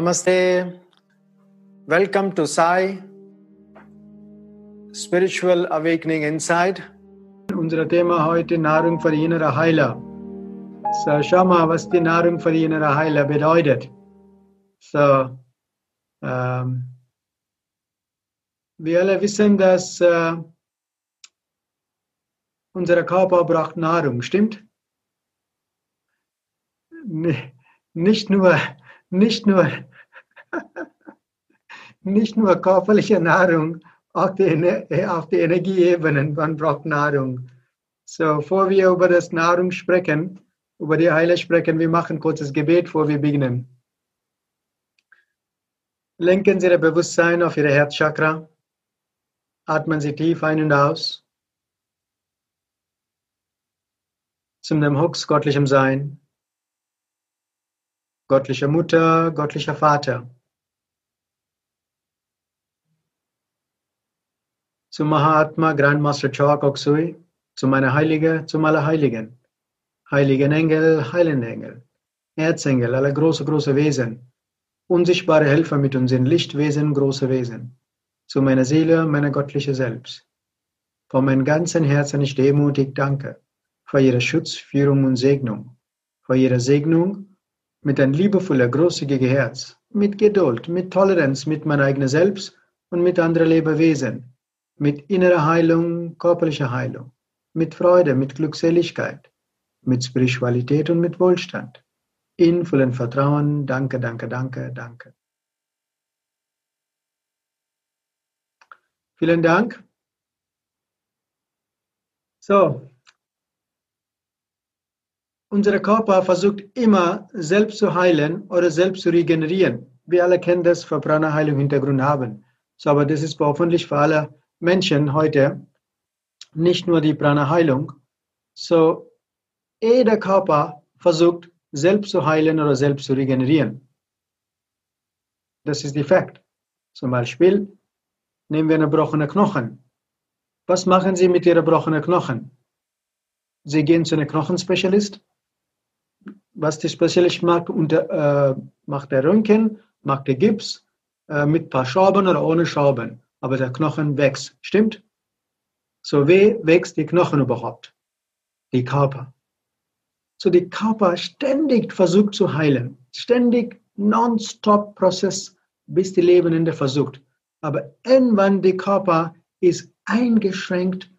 Namaste. Welcome to Sai Spiritual Awakening Inside. Unser Thema heute Nahrung für die innere Heiler. So, schau mal, was die Nahrung für innere Heiler bedeutet. So, ähm, wir alle wissen, dass äh, unser Körper braucht Nahrung, stimmt? Nicht nur nicht nur, nicht nur körperliche Nahrung, auch die, auch die Energieebenen, man braucht Nahrung. So, bevor wir über das Nahrung sprechen, über die Heile sprechen, wir machen kurzes Gebet, bevor wir beginnen. Lenken Sie Ihr Bewusstsein auf Ihre Herzchakra. Atmen Sie tief ein und aus. Zum dem Hux göttlichem Sein göttliche Mutter, göttlicher Vater. Zu Mahatma Grandmaster Choa Koksui, zu meiner Heilige, zum Allerheiligen, Heiligen. Engel, Heilende Engel, Erzengel, alle große, große Wesen, unsichtbare Helfer mit uns in Lichtwesen, große Wesen, zu meiner Seele, meiner göttliche Selbst. Von meinem ganzen Herzen ich demutig danke für Ihre Schutz, Führung und Segnung, für Ihre Segnung mit ein liebevoller, großzügiger Herz, mit Geduld, mit Toleranz mit meinem eigenen Selbst und mit anderen Lebewesen, mit innerer Heilung, körperlicher Heilung, mit Freude, mit Glückseligkeit, mit Spiritualität und mit Wohlstand. In vollem Vertrauen, danke, danke, danke, danke. Vielen Dank. So, unser Körper versucht immer selbst zu heilen oder selbst zu regenerieren. Wir alle kennen das, für Prana-Heilung Hintergrund haben. So, aber das ist hoffentlich für alle Menschen heute nicht nur die Prana-Heilung. So, jeder Körper versucht selbst zu heilen oder selbst zu regenerieren. Das ist die Fakt. Zum Beispiel nehmen wir eine gebrochene Knochen. Was machen Sie mit Ihren gebrochenen Knochen? Sie gehen zu einem Knochenspezialist was die Spezialist macht, unter, äh, macht der Röntgen, macht der Gips äh, mit ein paar Schrauben oder ohne Schrauben. Aber der Knochen wächst. Stimmt? So wie wächst die Knochen überhaupt? Die Körper. So die Körper ständig versucht zu heilen. Ständig non-stop Prozess, bis die Lebende versucht. Aber irgendwann der Körper ist eingeschränkt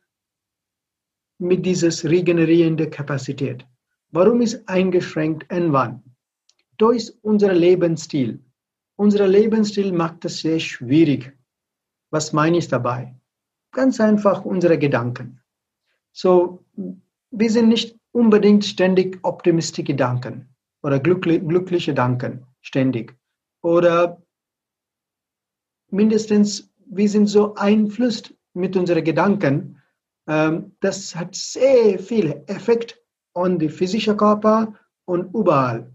mit dieser regenerierenden Kapazität. Warum ist eingeschränkt N1? Durch unser Lebensstil. Unser Lebensstil macht es sehr schwierig. Was meine ich dabei? Ganz einfach unsere Gedanken. So, wir sind nicht unbedingt ständig optimistische Gedanken oder glückliche Gedanken, ständig. Oder mindestens, wir sind so einflusst mit unseren Gedanken, ähm, das hat sehr viel Effekt und die physische Körper und überall.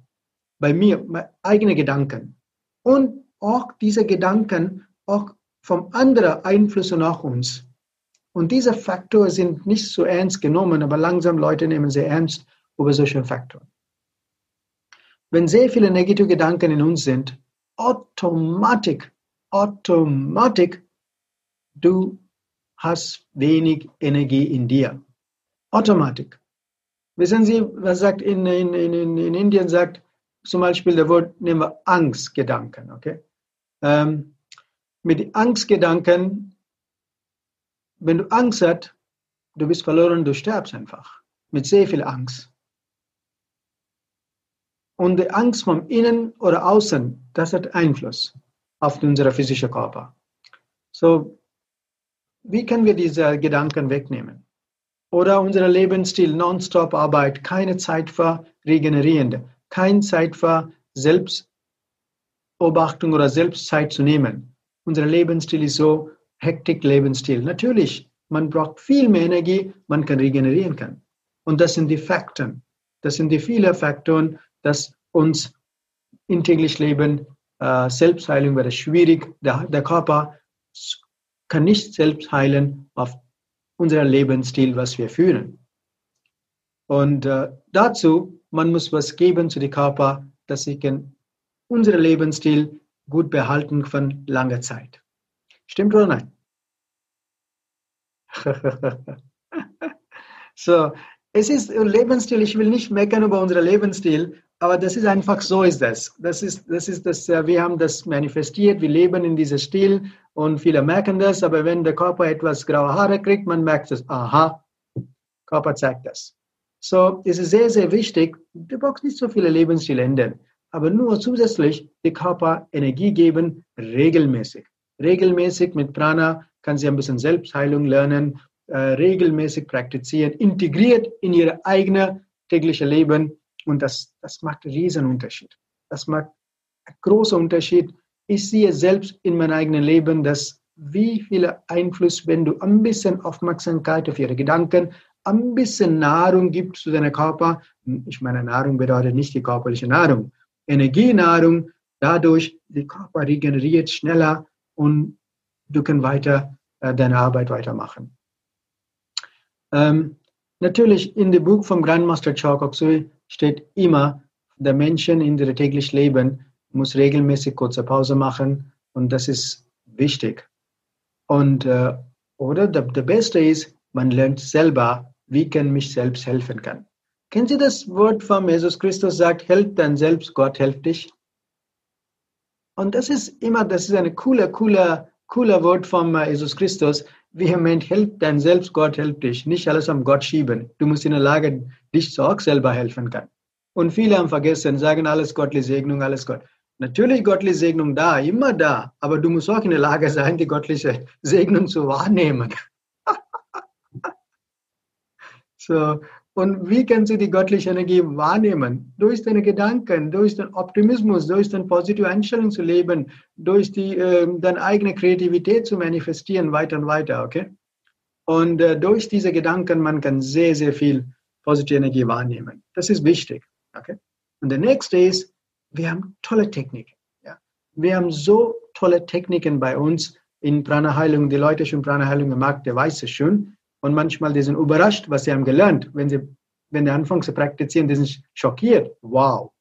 Bei mir, meine eigenen Gedanken. Und auch diese Gedanken auch vom anderen Einflüsse nach uns. Und diese Faktoren sind nicht so ernst genommen, aber langsam Leute nehmen sie ernst über solche Faktoren. Wenn sehr viele negative Gedanken in uns sind, automatisch, automatisch, du hast wenig Energie in dir. Automatisch. Wissen Sie, was sagt in, in, in, in Indien sagt zum Beispiel der Wort, nehmen wir Angstgedanken, okay? Ähm, mit Angstgedanken, wenn du Angst hast, du bist verloren, du sterbst einfach. Mit sehr viel Angst. Und die Angst vom Innen oder Außen, das hat Einfluss auf unseren physischen Körper. So, wie können wir diese Gedanken wegnehmen? oder unser Lebensstil, nonstop Arbeit, keine Zeit für Regenerierende, keine Zeit für Selbstbeobachtung oder Selbstzeit zu nehmen. Unser Lebensstil ist so Hektik-Lebensstil. Natürlich, man braucht viel mehr Energie, man kann regenerieren kann. Und das sind die Faktoren. Das sind die vielen Faktoren, dass uns im täglichen Leben äh, Selbstheilung wäre schwierig. Der, der Körper kann nicht selbst heilen auf unser Lebensstil, was wir führen. Und äh, dazu, man muss was geben zu dem Körper, dass sie unseren Lebensstil gut behalten von langer Zeit. Stimmt oder nein? so, es ist Lebensstil, ich will nicht meckern über unseren Lebensstil, aber das ist einfach so ist das. Das ist, das ist das, äh, wir haben das manifestiert, wir leben in diesem Stil und viele merken das, aber wenn der Körper etwas graue Haare kriegt, man merkt es, aha, Körper zeigt das. So, es ist sehr, sehr wichtig, du brauchst nicht so viele Lebensstile ändern, aber nur zusätzlich den Körper Energie geben, regelmäßig. Regelmäßig mit Prana kann sie ein bisschen Selbstheilung lernen, äh, regelmäßig praktizieren, integriert in ihr eigenes tägliches Leben und das, das macht einen riesen Unterschied. Das macht einen großen Unterschied. Ich sehe selbst in meinem eigenen Leben, dass wie viel Einfluss, wenn du ein bisschen Aufmerksamkeit auf ihre Gedanken, ein bisschen Nahrung gibst zu deinem Körper. Ich meine, Nahrung bedeutet nicht die körperliche Nahrung. Energienahrung, dadurch der Körper regeneriert schneller und du kannst weiter äh, deine Arbeit weitermachen. Ähm, natürlich in dem Buch vom Grandmaster Chokoksui steht immer, der Mensch in ihrem täglichen Leben muss regelmäßig kurze Pause machen und das ist wichtig. Und äh, oder der, der Beste ist, man lernt selber, wie kann mich selbst helfen kann. Kennen Sie das Wort von Jesus Christus sagt, helf dann selbst, Gott hilft dich. Und das ist immer, das ist eine coole, coole, cooler Wort von Jesus Christus. Vehement, helf dann selbst, Gott hilft dich. Nicht alles am Gott schieben. Du musst in der Lage, dich auch selber helfen kann. Und viele haben vergessen, sagen alles göttliche Segnung, alles Gott. Natürlich göttliche Segnung da, immer da, aber du musst auch in der Lage sein, die göttliche Segnung zu wahrnehmen. so, und wie kannst du die göttliche Energie wahrnehmen? Durch deine Gedanken, durch den Optimismus, durch deine positive Einstellung zu leben, durch die, äh, deine eigene Kreativität zu manifestieren, weiter und weiter, okay? Und äh, durch diese Gedanken, man kann sehr, sehr viel positive Energie wahrnehmen. Das ist wichtig, okay? Und der nächste ist, wir haben tolle Techniken. Ja? Wir haben so tolle Techniken bei uns in Prana-Heilung. Die Leute schon Prana-Heilung gemacht, der weiß es schon. Und manchmal die sind überrascht, was sie haben gelernt. Wenn sie, wenn sie anfangen zu praktizieren, die sind schockiert. Wow.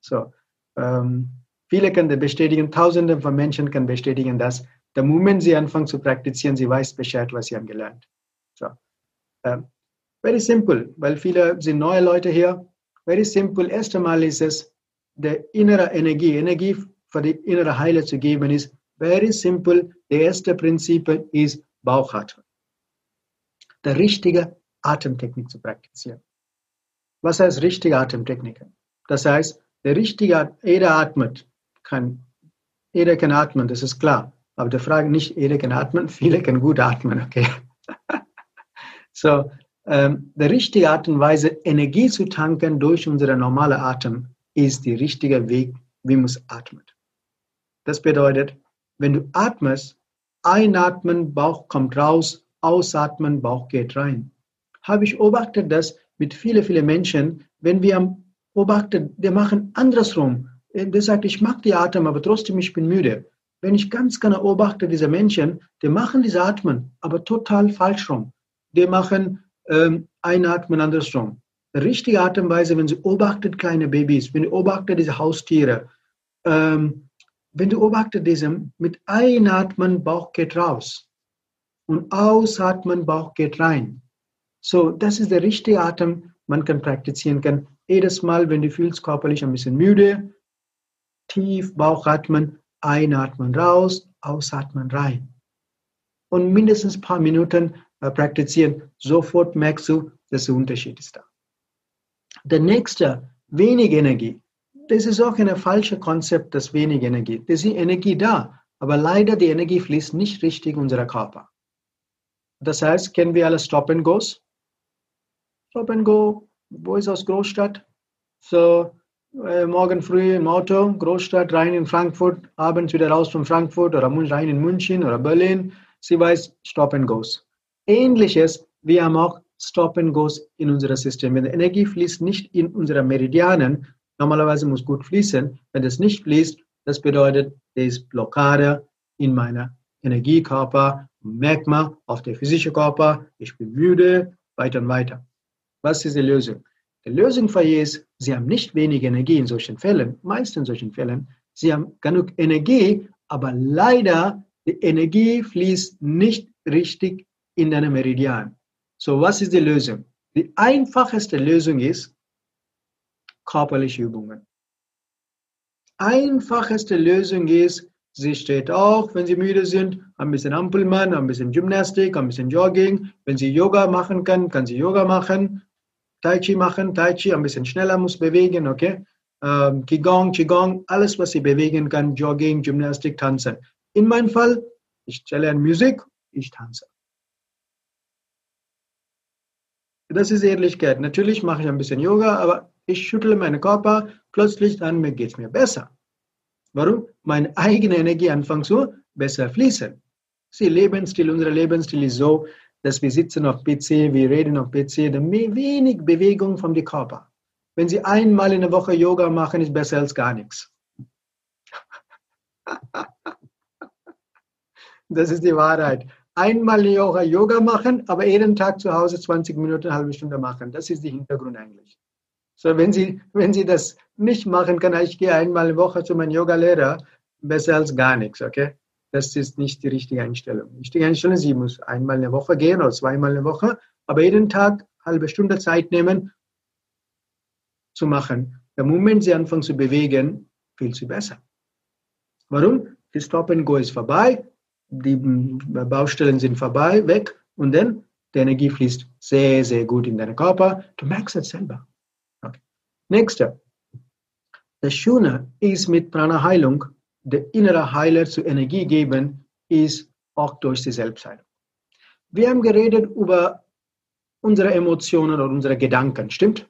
So, ähm, viele können bestätigen, Tausende von Menschen können bestätigen, dass der Moment sie anfangen zu praktizieren, sie weiß Bescheid, was sie haben gelernt. So, ähm, very simple, weil viele sind neue Leute hier. Very simple. Erst einmal ist es, der innere Energie, Energie für die innere Heile zu geben, ist very simple. Der erste Prinzip ist Bauchatmung der richtige Atemtechnik zu praktizieren. Was heißt richtige Atemtechniken? Das heißt, der richtige, jeder atmet, kann, jeder kann atmen, das ist klar. Aber die Frage nicht, jeder kann atmen, viele können gut atmen, okay? so, ähm, der richtige Art und Weise, Energie zu tanken durch unseren normalen Atem, ist der richtige Weg, wie man atmet. Das bedeutet, wenn du atmest, einatmen, Bauch kommt raus, Ausatmen, Bauch geht rein. Habe ich beobachtet, dass mit vielen, vielen Menschen, wenn wir beobachten, die machen andersrum. Der sagt, ich mag die Atem, aber trotzdem, ich bin müde. Wenn ich ganz genau beobachte, diese Menschen, die machen diese Atmen, aber total falsch rum. Die machen ähm, einatmen andersrum. Richtige Atemweise, wenn sie beobachtet kleine Babys, wenn du beobachtet diese Haustiere, ähm, wenn du beobachtet diese, mit einatmen, Bauch geht raus und ausatmen, Bauch geht rein. So, das ist der richtige Atem, man kann praktizieren kann. Jedes Mal, wenn du fühlst körperlich ein bisschen müde, tief Bauch atmen, einatmen raus, ausatmen rein. Und mindestens ein paar Minuten äh, praktizieren, sofort merkst du, dass der Unterschied ist da. Der nächste, wenig Energie. Das ist auch ein falsches Konzept, das wenig Energie. Das ist Energie da, aber leider die Energie fließt nicht richtig in unseren Körper. Das heißt, kennen wir alle Stop and Goes? Stop and Go, wo ist aus Großstadt? So, äh, morgen früh im Auto, Großstadt, rein in Frankfurt, abends wieder raus von Frankfurt oder rein in München oder Berlin. Sie weiß Stop and Goes. Ähnliches, wir haben auch Stop and Goes in unserem System. Wenn die Energie fließt nicht in unsere Meridianen, normalerweise muss gut fließen. Wenn es nicht fließt, das bedeutet, es ist Blockade in meiner Energiekörper merkt man auf der physischen Körper, ich bin müde, weiter und weiter. Was ist die Lösung? Die Lösung für ist, Sie haben nicht wenig Energie in solchen Fällen, meist in solchen Fällen, Sie haben genug Energie, aber leider die Energie fließt nicht richtig in deine Meridian. So, was ist die Lösung? Die einfachste Lösung ist körperliche Übungen. Einfachste Lösung ist, sie steht auch, wenn sie müde sind, ein bisschen Ampelmann, ein bisschen Gymnastik, ein bisschen Jogging. Wenn sie Yoga machen kann, kann sie Yoga machen. Tai Chi machen, Tai Chi ein bisschen schneller muss bewegen, okay? Ähm, Qigong, Qigong, alles, was sie bewegen kann, Jogging, Gymnastik, Tanzen. In meinem Fall, ich stelle an Musik, ich tanze. Das ist Ehrlichkeit. Natürlich mache ich ein bisschen Yoga, aber ich schüttle meinen Körper, plötzlich dann geht es mir besser. Warum? Meine eigene Energie anfängt so besser fließen. Sie Lebensstil, unser Lebensstil ist so, dass wir sitzen auf PC, wir reden auf PC, dann wenig Bewegung vom Körper. Wenn Sie einmal in der Woche Yoga machen, ist besser als gar nichts. Das ist die Wahrheit. Einmal Yoga, Yoga machen, aber jeden Tag zu Hause 20 Minuten, eine halbe Stunde machen. Das ist der Hintergrund eigentlich. So, wenn Sie, wenn Sie das nicht machen können, ich gehe einmal in der Woche zu meinem Yoga-Lehrer, besser als gar nichts, okay? Das ist nicht die richtige Einstellung. Die richtige Einstellung ist, Sie muss einmal in der Woche gehen oder zweimal in der Woche, aber jeden Tag eine halbe Stunde Zeit nehmen, zu machen. Der Moment, Sie anfangen zu bewegen, viel zu besser. Warum? Die Stop and Go ist vorbei, die Baustellen sind vorbei, weg und dann die Energie fließt sehr, sehr gut in deinen Körper. Du merkst es selber. Nächster. Das Schöne ist mit Prana-Heilung, der innere Heiler zu Energie geben, ist auch durch die Selbstheilung. Wir haben geredet über unsere Emotionen oder unsere Gedanken, stimmt?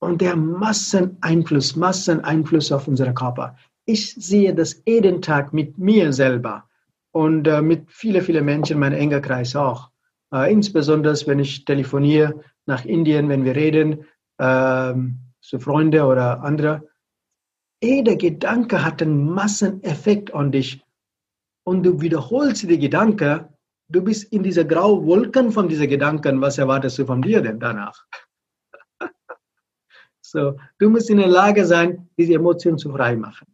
Und der Masseneinfluss, Masseneinfluss auf unseren Körper. Ich sehe das jeden Tag mit mir selber und äh, mit vielen, vielen Menschen, mein enger Kreis auch. Äh, insbesondere, wenn ich telefoniere nach Indien, wenn wir reden, äh, zu Freunden oder andere. Jeder Gedanke hat einen Masseneffekt an dich. Und du wiederholst die Gedanken, du bist in dieser grauen Wolken von diesen Gedanken. Was erwartest du von dir denn danach? so, du musst in der Lage sein, diese Emotionen zu frei machen.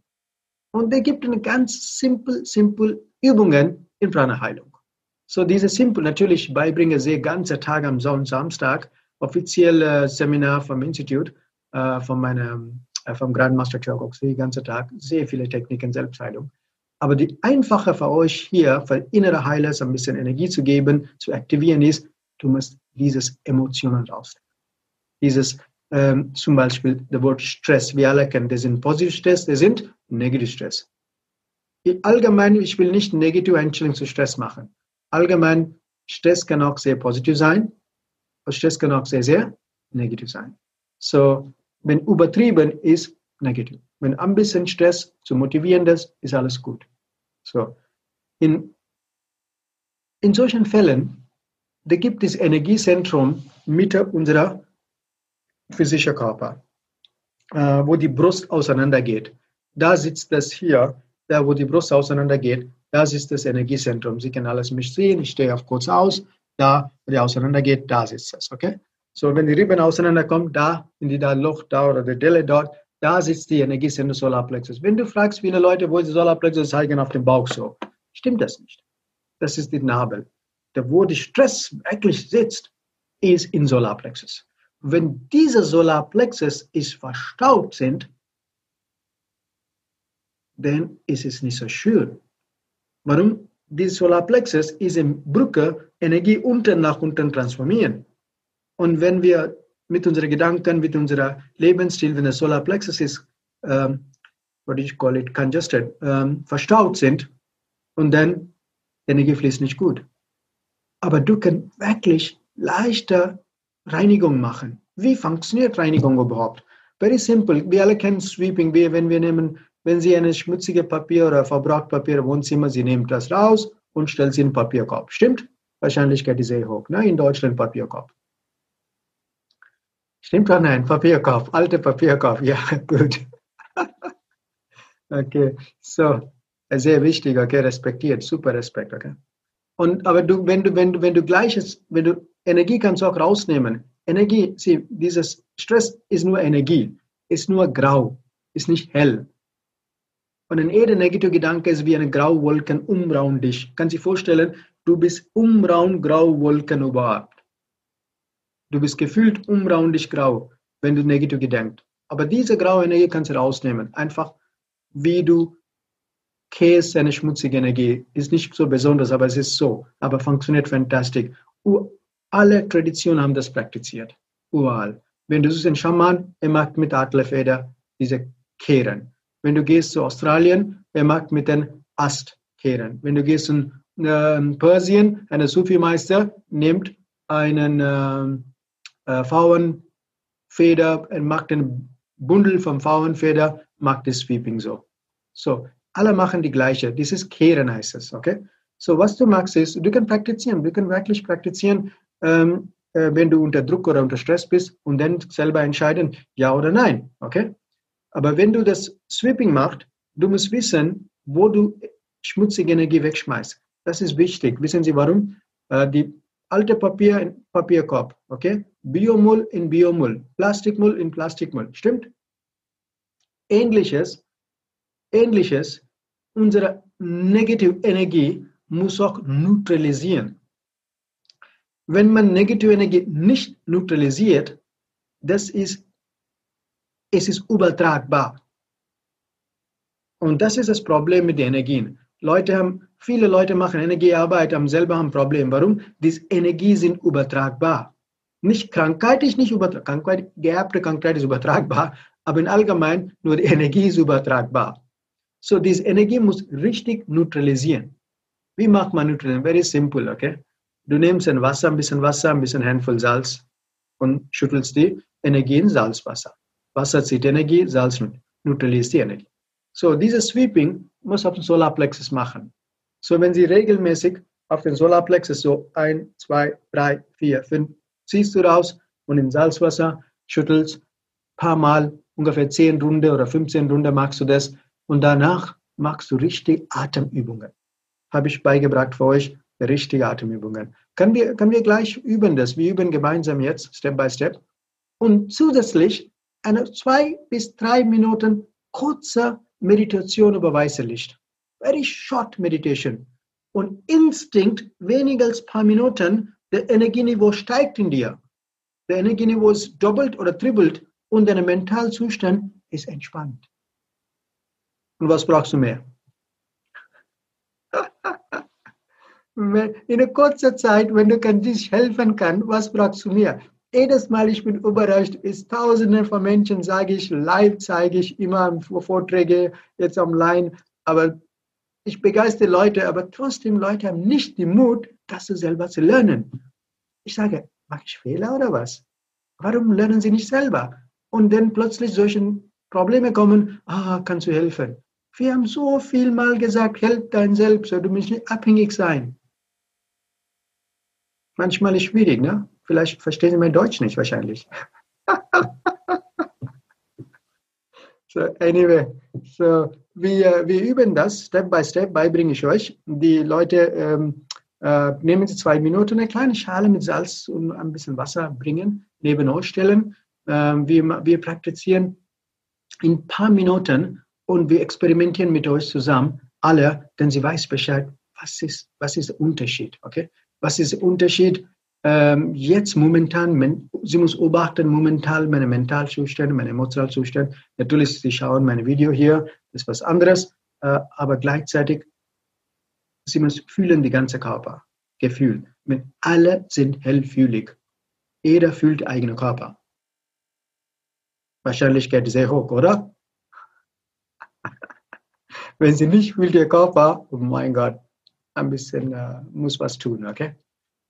Und er gibt eine ganz simpel, simpel Übungen in Prana-Heilung. So diese simpel, natürlich beibringe sehr ganze Tag am Samstag, offizielle Seminar vom Institut, äh, von meinem, äh, vom Grandmaster Chogox, den ganzen Tag, sehr viele Techniken, Selbstheilung. Aber die einfache für euch hier, für innere Heiler ein bisschen Energie zu geben, zu aktivieren ist, du musst dieses Emotionen rausnehmen. Dieses ähm, zum Beispiel das Wort Stress. Wir alle kennen, das sind positive Stress, das sind negative Stress. Allgemein, ich will nicht negative Einstellung zu Stress machen. Allgemein, Stress kann auch sehr positiv sein, Stress kann auch sehr, sehr negativ sein. So, wenn übertrieben ist, negativ. Wenn ein bisschen Stress zu motivieren ist, ist alles gut. So, in, in solchen Fällen, da gibt es Energiezentrum Mitte unserer physischen Körper, äh, wo die Brust auseinandergeht. Da sitzt das hier da wo die Brust auseinandergeht, das ist das Energiezentrum. Sie können alles mich sehen, ich stehe auf kurz aus, da, wo die auseinandergeht, da sitzt es, okay? So, wenn die Rippen auseinanderkommen, da, in die da Loch da oder der Delle dort, da sitzt die Energiezentrum Solarplexus. Wenn du fragst, viele Leute, wo ist die Solarplexus, zeigen auf dem Bauch so. Stimmt das nicht. Das ist die Nabel. Da, wo der Stress wirklich sitzt, ist in Solarplexus. Wenn diese Solarplexus ist verstaubt sind, dann ist es nicht so schön. Warum? Die Solarplexus ist im Brücke Energie unten nach unten transformieren. Und wenn wir mit unseren Gedanken, mit unserem Lebensstil, wenn der Solarplexus ist, ähm, what you call it, congested, ähm, verstaut sind, und dann Energie fließt nicht gut. Aber du kannst wirklich leichter Reinigung machen. Wie funktioniert Reinigung überhaupt? Very simple. Wir alle kennen Sweeping. wenn wir nehmen wenn Sie eine schmutzige Papier oder Verbrauchpapier im Wohnzimmer, Sie nehmen das raus und stellen Sie in den Papierkorb. Stimmt? Wahrscheinlichkeit ist sehr hoch. Ne? In Deutschland Papierkorb. Stimmt oder nein? Papierkorb, alte Papierkorb. Ja, gut. okay, so sehr wichtig. Okay, respektiert, super Respekt. Okay. Und aber du, wenn du, wenn du, wenn du gleiches, wenn du Energie kannst du auch rausnehmen. Energie, sie, dieses Stress ist nur Energie, ist nur grau, ist nicht hell. Und ein jeder negative Gedanke ist wie eine graue Wolken umraum dich. Kannst du dir vorstellen, du bist umraum graue Wolken überhaupt. Du bist gefühlt umraum dich grau, wenn du negativ gedenkst. Aber diese graue Energie kannst du rausnehmen. Einfach wie du Käse, eine schmutzige Energie. Ist nicht so besonders, aber es ist so. Aber funktioniert fantastisch. Alle Traditionen haben das praktiziert. Überall. Wenn du suchst einen Schaman, er macht mit Adlerfeder diese Kehren. Wenn du gehst zu Australien, er macht mit den Astkehren. Wenn du gehst in äh, Persien, ein Sufi-Meister nimmt einen äh, äh, Pfauenfeder, er macht einen Bundel vom Pfauenfeder, macht das Sweeping so. So, alle machen die gleiche. Das ist Kehren heißt es, okay? So, was du machst ist, du kannst praktizieren, du kannst wirklich praktizieren, ähm, äh, wenn du unter Druck oder unter Stress bist und dann selber entscheiden, ja oder nein, okay? Aber wenn du das Sweeping machst, du musst wissen, wo du schmutzige Energie wegschmeißt. Das ist wichtig. Wissen Sie warum? Äh, die alte Papier in Papierkorb, okay? Biomüll in Biomüll, Plastikmüll in Plastikmüll. Stimmt? Ähnliches, ähnliches, unsere negative Energie muss auch neutralisieren. Wenn man negative Energie nicht neutralisiert, das ist, es ist übertragbar. Und das ist das Problem mit den Energien. Leute haben, viele Leute machen Energiearbeit, haben selber ein Problem. Warum? Diese Energie sind übertragbar. Nicht Krankheit ist nicht übertragbar. Krankheit, geerbte Krankheit ist übertragbar, aber in allgemein nur die Energie ist übertragbar. So, diese Energie muss richtig neutralisieren. Wie macht man Neutralisieren? Very simple, okay? Du nimmst ein Wasser, ein bisschen Wasser, ein bisschen Handvoll Salz und schüttelst die Energie in Salzwasser. Wasser zieht Energie, Salz neutralisiert die Energie. So, dieses Sweeping muss auf dem Solarplexus machen. So, wenn Sie regelmäßig auf den Solarplexus so ein, zwei, drei, vier, fünf ziehst du raus und im Salzwasser schüttelst, paar Mal, ungefähr zehn Runde oder 15 Runde machst du das und danach machst du richtig Atemübungen habe ich beigebracht für euch richtige Atemübungen. Können wir, können wir gleich üben das? Wir üben gemeinsam jetzt, Step by Step. Und zusätzlich eine zwei bis drei Minuten kurze Meditation über weiße Licht. Very short meditation. Und Instinkt, weniger als paar Minuten, der Energieniveau steigt in dir. Der Energieniveau ist doppelt oder trippelt und dein Mentalzustand ist entspannt. Und was brauchst du mehr? in einer kurzen Zeit, wenn du dich helfen kannst, was brauchst du mir? Jedes Mal, ich bin überrascht, ist tausende von Menschen, sage ich, live zeige ich immer Vorträge, jetzt online, aber ich begeistere Leute, aber trotzdem Leute haben nicht den Mut, das selber zu lernen. Ich sage, mache ich Fehler oder was? Warum lernen sie nicht selber? Und dann plötzlich solche Probleme kommen, ah, kannst du helfen? Wir haben so viel mal gesagt, help dein Selbst, du musst nicht abhängig sein. Manchmal ist schwierig, ne? Vielleicht verstehen Sie mein Deutsch nicht wahrscheinlich. so, anyway, so, wir, wir üben das Step by Step, beibringe ich euch. Die Leute ähm, äh, nehmen Sie zwei Minuten, eine kleine Schale mit Salz und ein bisschen Wasser bringen, neben euch stellen. Ähm, wir, wir praktizieren in ein paar Minuten und wir experimentieren mit euch zusammen, alle, denn sie weiß Bescheid, was ist, was ist der Unterschied, okay? Was ist der Unterschied ähm, jetzt momentan, sie muss beobachten momentan meine Mentalzustand, meine Emotionalzustand. Natürlich, sie schauen mein Video hier, das ist was anderes, äh, aber gleichzeitig, sie muss fühlen die ganze Körper, Gefühl. Alle sind hellfühlig. Jeder fühlt eigene Körper. Wahrscheinlichkeit sehr hoch, oder? Wenn sie nicht fühlt ihr Körper, oh mein Gott, ein bisschen uh, muss was tun, okay?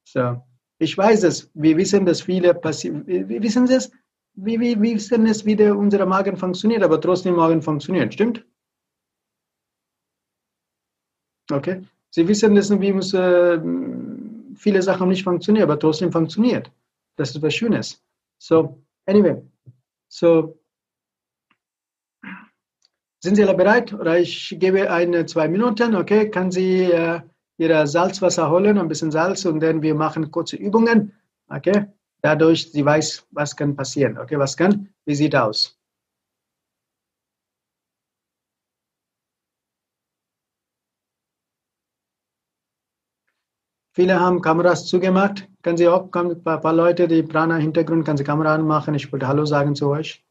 So, ich weiß es, wir wissen, dass viele passieren, wir wissen es, wir, wir, wissen es, wie der, unser Magen funktioniert, aber trotzdem Magen funktioniert, stimmt? Okay? Sie wissen dass wie muss, äh, viele Sachen nicht funktionieren, aber trotzdem funktioniert. Das ist was Schönes. So, anyway, so sind Sie alle bereit? Oder ich gebe eine, zwei Minuten, okay? Kann Sie äh, ihre Salzwasser holen, ein bisschen Salz und dann wir machen kurze Übungen. Okay? Dadurch, sie weiß, was kann passieren. Okay, was kann? Wie sieht aus? Viele haben Kameras zugemacht. Können Sie auch, ein paar Leute, die Prana-Hintergrund, können Sie Kamera anmachen. Ich wollte Hallo sagen zu euch.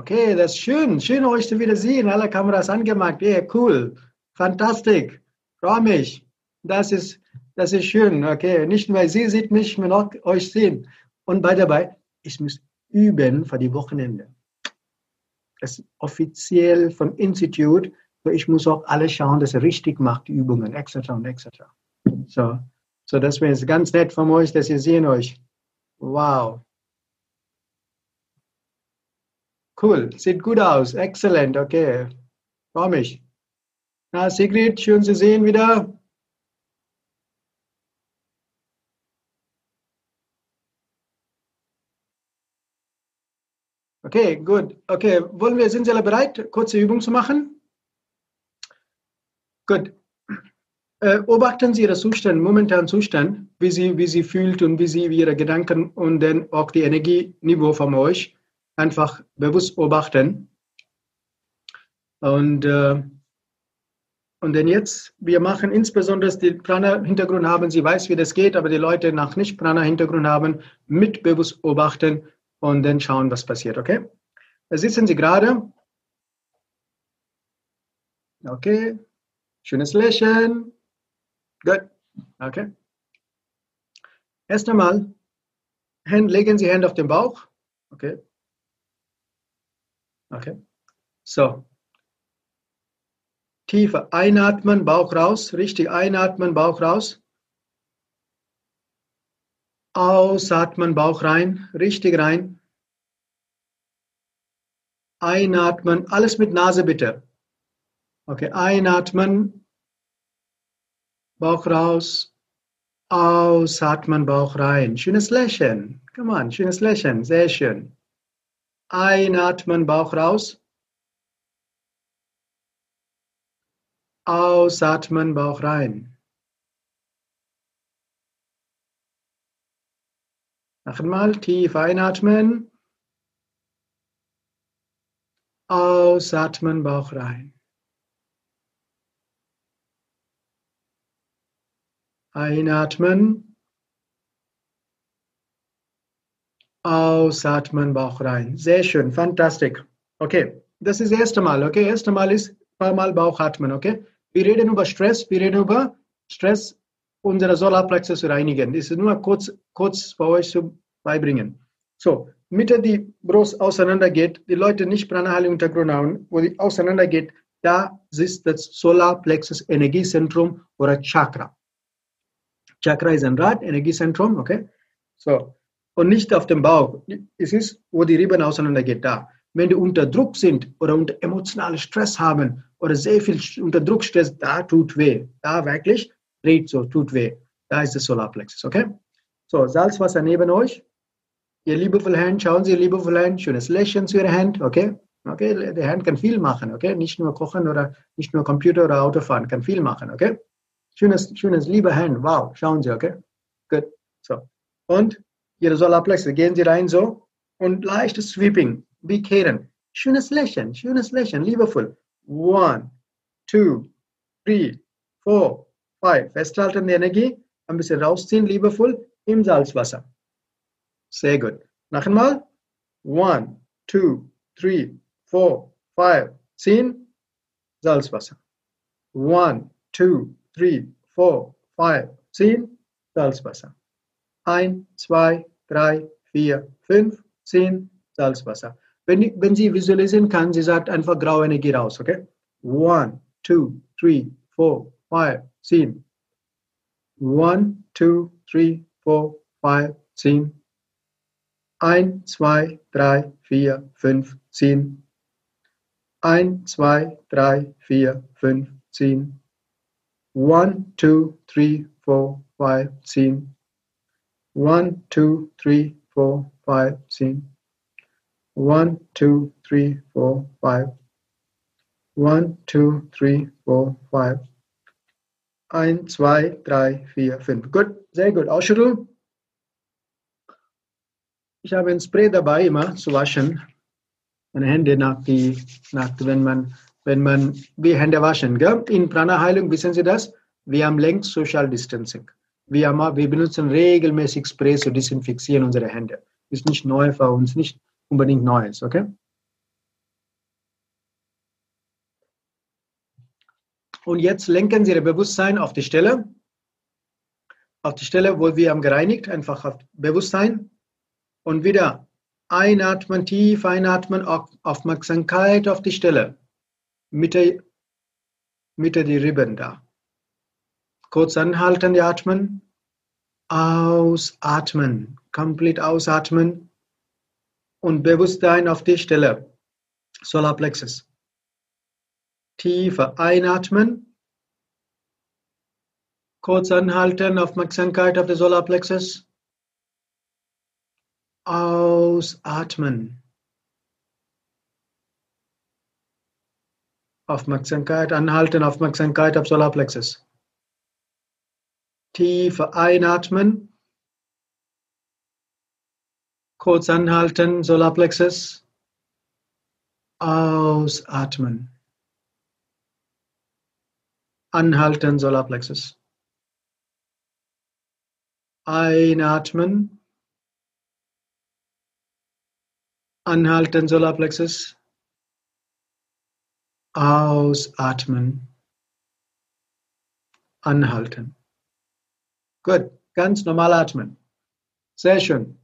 Okay, das ist schön. Schön, euch zu wiedersehen. Alle Kameras angemacht. Yeah, cool. Fantastisch. Freue mich. Das ist, das ist schön. Okay, nicht nur Sie sieht mich, sondern auch euch sehen. Und bei dabei, ich muss üben für die Wochenende. Das ist offiziell vom Institut. Ich muss auch alles schauen, dass er richtig macht, die Übungen, etc. und etc. So, so das wäre ganz nett von euch, dass ihr sehen euch. Wow. Cool, sieht gut aus. Exzellent, okay. Freue mich. Na, Sigrid, schön zu sehen wieder. Okay, gut. Okay, wollen wir, sind Sie alle bereit, kurze Übung zu machen? Gut. Äh, beobachten Sie Ihren Zustand, momentanen Zustand, wie Sie, wie Sie fühlt und wie Sie Ihre Gedanken und dann auch die Energieniveau von euch einfach bewusst beobachten. Und, äh, und dann jetzt, wir machen insbesondere die Prana-Hintergrund haben, sie weiß, wie das geht, aber die Leute nach nicht Prana-Hintergrund haben, mit bewusst beobachten und dann schauen, was passiert, okay? Da sitzen Sie gerade. Okay. Schönes Lächeln. Gut. Okay. Erst einmal legen Sie Hände auf den Bauch. Okay. Okay. So. Tiefer einatmen, Bauch raus. Richtig einatmen, Bauch raus. Ausatmen, Bauch rein. Richtig rein. Einatmen, alles mit Nase bitte. Okay, einatmen, Bauch raus. Ausatmen, Bauch rein. Schönes Lächeln. Come on, schönes Lächeln. Sehr schön. Einatmen, Bauch raus. Ausatmen, Bauch rein. Noch einmal tief einatmen. Ausatmen, Bauch rein. Einatmen. Ausatmen, Bauch rein. Sehr schön, fantastisch. Okay, das ist das erste Mal. Okay, das erste Mal ist ein paar Mal Bauchatmen. Okay, wir reden über Stress, wir reden über Stress, unsere Solarplexus reinigen. Das ist nur kurz, kurz bei euch zu beibringen. So, Mitte die Brust auseinandergeht, die Leute nicht Pranahali Untergrund haben, wo die auseinandergeht, da ist das Solarplexus Energiezentrum oder Chakra. Chakra ist ein Rad, Energiezentrum, okay? So, und nicht auf dem Bauch. Es ist, wo die Rippen auseinandergeht, da. Wenn die unter Druck sind oder unter emotionalen Stress haben oder sehr viel unter Druck Stress, da tut weh. Da wirklich dreht so, tut weh. Da ist das Solarplexus, okay? So, Salzwasser neben euch. Ihr liebevolle Hand, schauen Sie, ihr liebevolle Hand, schönes Lächeln zu Ihrer Hand, okay? Okay, die Hand kann viel machen, okay? Nicht nur kochen oder nicht nur Computer oder Auto fahren, kann viel machen, okay? Schönes, schönes, liebe Hand, wow, schauen Sie, okay? Gut, so. Und Ihre Solarplexe. Gehen Sie rein so und leichtes Sweeping, wie kehren. Schönes Lächeln, schönes Lächeln, liebevoll. One, two, three, four, five. Festhalten die Energie, ein bisschen rausziehen, liebevoll im Salzwasser. Sehr gut. Noch einmal. One, two, three, four, five. Ziehen, Salzwasser. One, two, three, four, five. Ziehen, Salzwasser. Ein, zwei, drei, vier, fünf, zehn Salzwasser. Wenn, wenn sie visualisieren kann, sie sagt einfach graue Energie raus, okay? One, two, three, four, five, zehn. One, two, three, four, five, zehn. Ein, zwei, drei, vier, fünf, zehn. Ein, zwei, drei, vier, fünf, zehn. One, two, three, four, five, ziehen. One, two, three, four, five, ziehen. One, two, three, four, five. One, two, three, four, five. Ein, zwei, drei, vier, fünf. Gut, sehr gut. Ausschütteln. Ich habe ein Spray dabei, immer zu waschen. Meine Hände nach die, nach, wenn man, wenn man, wie Hände waschen. Gell? In Prana-Heilung, wissen Sie das? Wir haben längst Social Distancing. Wir, wir benutzen regelmäßig Spray zu desinfizieren unsere Hände. Ist nicht neu für uns, nicht unbedingt Neues, okay? Und jetzt lenken Sie Ihr Bewusstsein auf die Stelle, auf die Stelle, wo wir haben gereinigt, einfach auf Bewusstsein und wieder einatmen, tief einatmen, Aufmerksamkeit auf die Stelle, Mitte, Mitte die Rippen da. Kurz anhalten, die atmen, ausatmen, komplett ausatmen und Bewusstsein auf die Stelle, Solarplexus. Tiefer einatmen, kurz anhalten, Aufmerksamkeit auf die Solarplexus Ausatmen. Aufmerksamkeit anhalten, Aufmerksamkeit auf Solarplexus. Tiefe einatmen. Kurz anhalten, Solarplexus. Ausatmen. Anhalten, Solarplexus. Einatmen. Anhalten, Solarplexus. Ausatmen. Anhalten. Gut, ganz normal atmen. Sehr schön.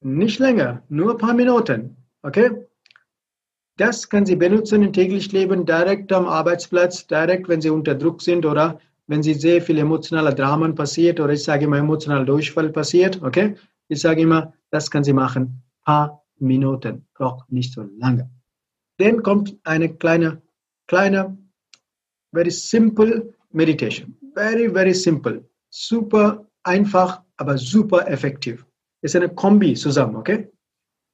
Nicht länger, nur ein paar Minuten. Okay? Das können Sie benutzen im täglichen Leben, direkt am Arbeitsplatz, direkt, wenn Sie unter Druck sind oder wenn Sie sehr viel emotionale Dramen passiert oder ich sage immer emotionaler Durchfall passiert. Okay? Ich sage immer, das können Sie machen. Paar Minuten, braucht nicht so lange. Dann kommt eine kleine, kleine, very simple meditation. Very, very simple. Super einfach, aber super effektiv. Ist eine Kombi zusammen, okay?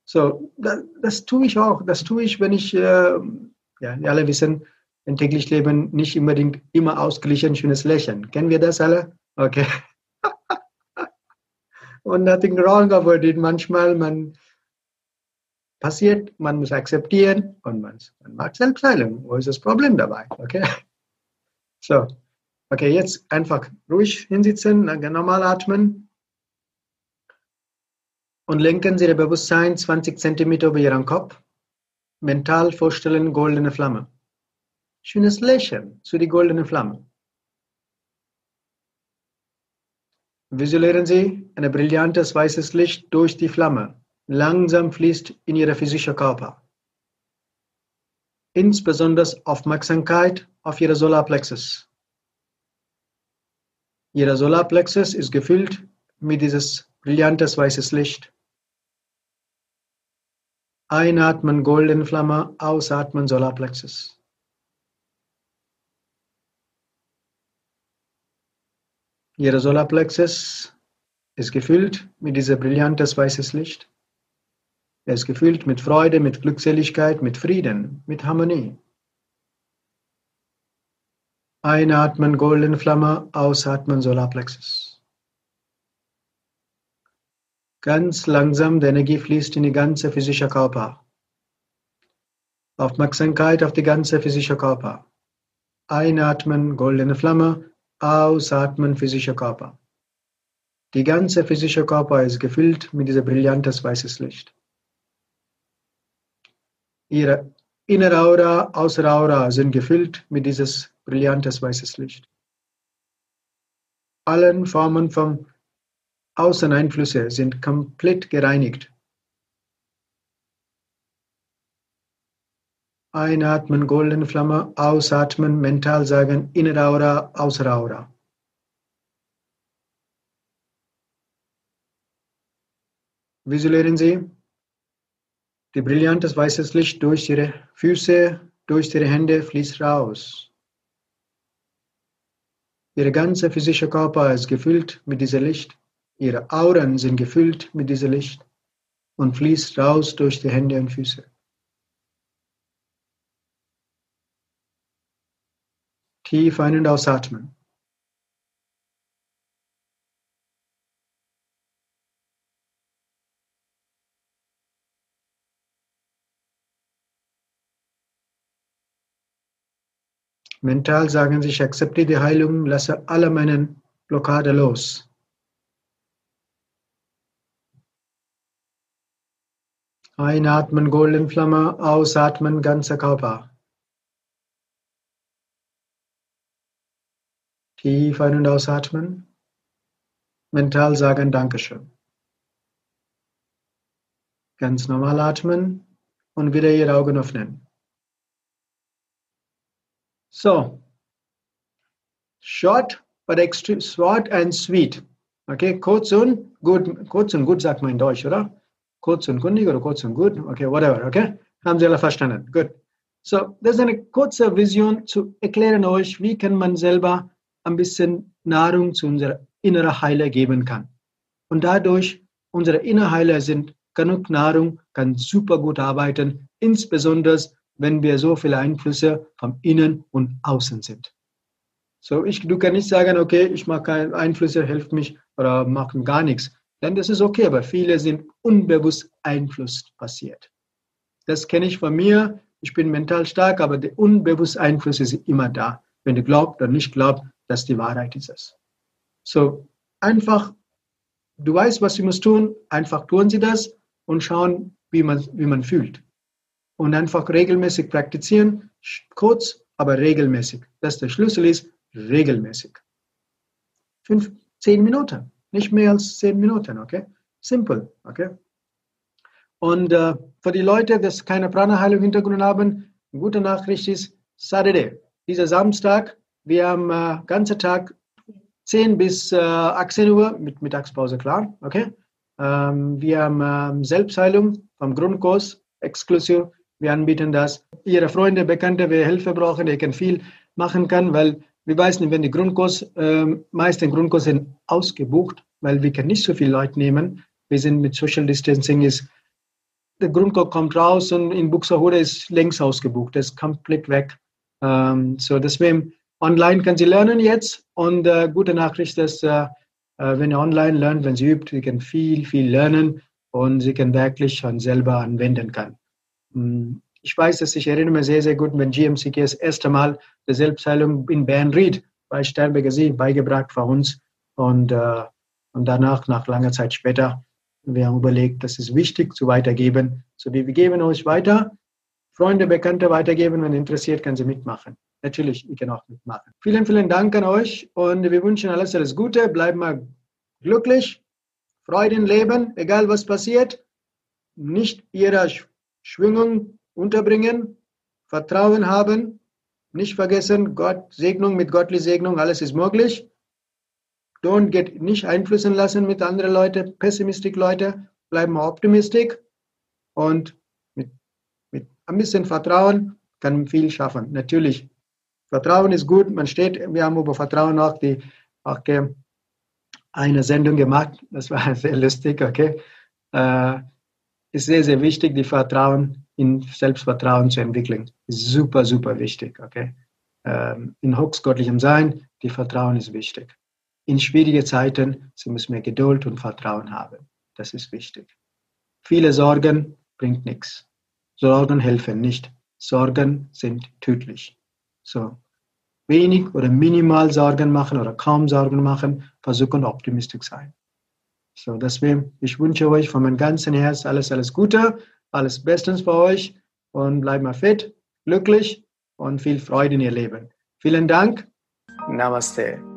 So, das, das tue ich auch. Das tue ich, wenn ich, äh, ja, wir alle wissen, im täglichen Leben nicht unbedingt immer ausgeglichen schönes Lächeln. Kennen wir das alle? Okay. Und nothing wrong about it. Manchmal, man, passiert, man muss akzeptieren und man, man mag Selbstheilung. Wo ist das Problem dabei? Okay? So, okay, jetzt einfach ruhig hinsitzen, normal atmen und lenken Sie Ihr Bewusstsein 20 cm über Ihren Kopf. Mental vorstellen, goldene Flamme. Schönes Lächeln zu die goldene Flamme. Visualisieren Sie ein brillantes weißes Licht durch die Flamme langsam fließt in ihre physische Körper. Insbesondere Aufmerksamkeit auf ihre Solarplexus. Ihre Solarplexus ist gefüllt mit dieses brillantes weißes Licht. Einatmen goldene Flamme, ausatmen Solarplexus. Ihre Solarplexus ist gefüllt mit diesem brillantes weißes Licht. Er ist gefüllt mit Freude, mit Glückseligkeit, mit Frieden, mit Harmonie. Einatmen goldene Flamme, ausatmen Solarplexus. Ganz langsam die Energie fließt in die ganze physische Körper. Aufmerksamkeit auf die ganze physische Körper. Einatmen goldene Flamme, ausatmen physischer Körper. Die ganze physische Körper ist gefüllt mit diesem brillantes weißes Licht. Ihre innere Aura, außere Aura sind gefüllt mit dieses brillantes weißes Licht. Allen Formen von Außeneinflüsse sind komplett gereinigt. Einatmen, goldene Flamme, ausatmen, mental sagen, innere Aura, außere Aura. Visualisieren Sie, die brillantes weißes Licht durch ihre Füße, durch ihre Hände fließt raus. Ihre ganze physische Körper ist gefüllt mit diesem Licht. Ihre Auren sind gefüllt mit diesem Licht und fließt raus durch die Hände und Füße. Tief ein- und ausatmen. Mental sagen Sie, ich akzeptiere die Heilung, lasse alle meine Blockade los. Einatmen, Goldenflamme, ausatmen, ganzer Körper. Tief ein- und ausatmen. Mental sagen Dankeschön. Ganz normal atmen und wieder Ihre Augen öffnen. So, short but extreme, short and sweet. Okay, kurz und gut, kurz und gut sagt man in Deutsch, oder? Kurz und kundig oder kurz und gut, okay, whatever, okay? Haben Sie alle verstanden? Gut. So, das ist eine kurze Vision zu erklären euch, wie kann man selber ein bisschen Nahrung zu unserer inneren Heiler geben kann. Und dadurch, unsere innere Heiler sind genug Nahrung, kann super gut arbeiten, insbesondere wenn wir so viele Einflüsse vom Innen und Außen sind. So, ich, du kannst nicht sagen, okay, ich mache keine Einflüsse, hilft mich oder machen gar nichts. Denn das ist okay, aber viele sind unbewusst Einfluss passiert. Das kenne ich von mir. Ich bin mental stark, aber der unbewusste Einfluss ist immer da. Wenn du glaubst oder nicht glaubst, dass die Wahrheit ist es. So, einfach, du weißt, was du musst tun, einfach tun sie das und schauen, wie man, wie man fühlt. Und einfach regelmäßig praktizieren, kurz, aber regelmäßig. Das der Schlüssel ist, regelmäßig. Fünf, zehn Minuten, nicht mehr als zehn Minuten, okay? Simple, okay? Und äh, für die Leute, die keine Prana-Heilung Hintergrund haben, eine gute Nachricht ist Saturday. Dieser Samstag, wir haben äh, ganzen Tag 10 bis äh, 18 Uhr mit Mittagspause, klar, okay? Ähm, wir haben ähm, Selbstheilung vom Grundkurs exklusiv. Wir anbieten das. Ihre Freunde, Bekannte, wer Hilfe brauchen, der kann viel machen kann, weil wir wissen, wenn die Grundkurs, äh, meisten Grundkurs sind ausgebucht, weil wir können nicht so viele Leute nehmen. Wir sind mit Social Distancing ist der Grundkurs kommt raus und in Buxtehude ist längst ausgebucht, das ist komplett weg. Ähm, so deswegen online können Sie lernen jetzt und äh, gute Nachricht ist, äh, äh, wenn ihr online lernt, wenn Sie übt, Sie können viel, viel lernen und Sie können wirklich schon selber anwenden kann. Hm, ich weiß, dass ich erinnere mich sehr, sehr gut, wenn GMCK das erste Mal die Selbstheilung in Bernried bei Sternberger See beigebracht für uns und, äh, und danach, nach langer Zeit später, wir haben überlegt, das ist wichtig zu weitergeben. So, wir geben euch weiter. Freunde, Bekannte weitergeben. Wenn interessiert, können Sie mitmachen. Natürlich, ich kann auch mitmachen. Vielen, vielen Dank an euch und wir wünschen alles, alles Gute. Bleiben wir glücklich, Freude im Leben, egal was passiert. Nicht ihrer Schwingung unterbringen, Vertrauen haben, nicht vergessen, Gott, Segnung mit göttlicher Segnung, alles ist möglich. Don't get nicht einflussen lassen mit anderen Leuten, pessimistik Leute, bleiben wir optimistisch und mit, mit ein bisschen Vertrauen kann man viel schaffen. Natürlich, Vertrauen ist gut, man steht, wir haben über Vertrauen auch, die, auch eine Sendung gemacht, das war sehr lustig, okay. Äh, ist sehr, sehr wichtig, die Vertrauen in Selbstvertrauen zu entwickeln. Super, super wichtig, okay. Ähm, in höchstgöttlichem Sein, die Vertrauen ist wichtig. In schwierigen Zeiten, Sie müssen mehr Geduld und Vertrauen haben. Das ist wichtig. Viele Sorgen bringt nichts. Sorgen helfen nicht. Sorgen sind tödlich. So, wenig oder minimal Sorgen machen oder kaum Sorgen machen, versuchen optimistisch sein. So, deswegen, ich wünsche euch von meinem ganzen Herzen alles, alles Gute, alles Bestens für euch und bleibt mal fit, glücklich und viel Freude in ihr Leben. Vielen Dank. Namaste.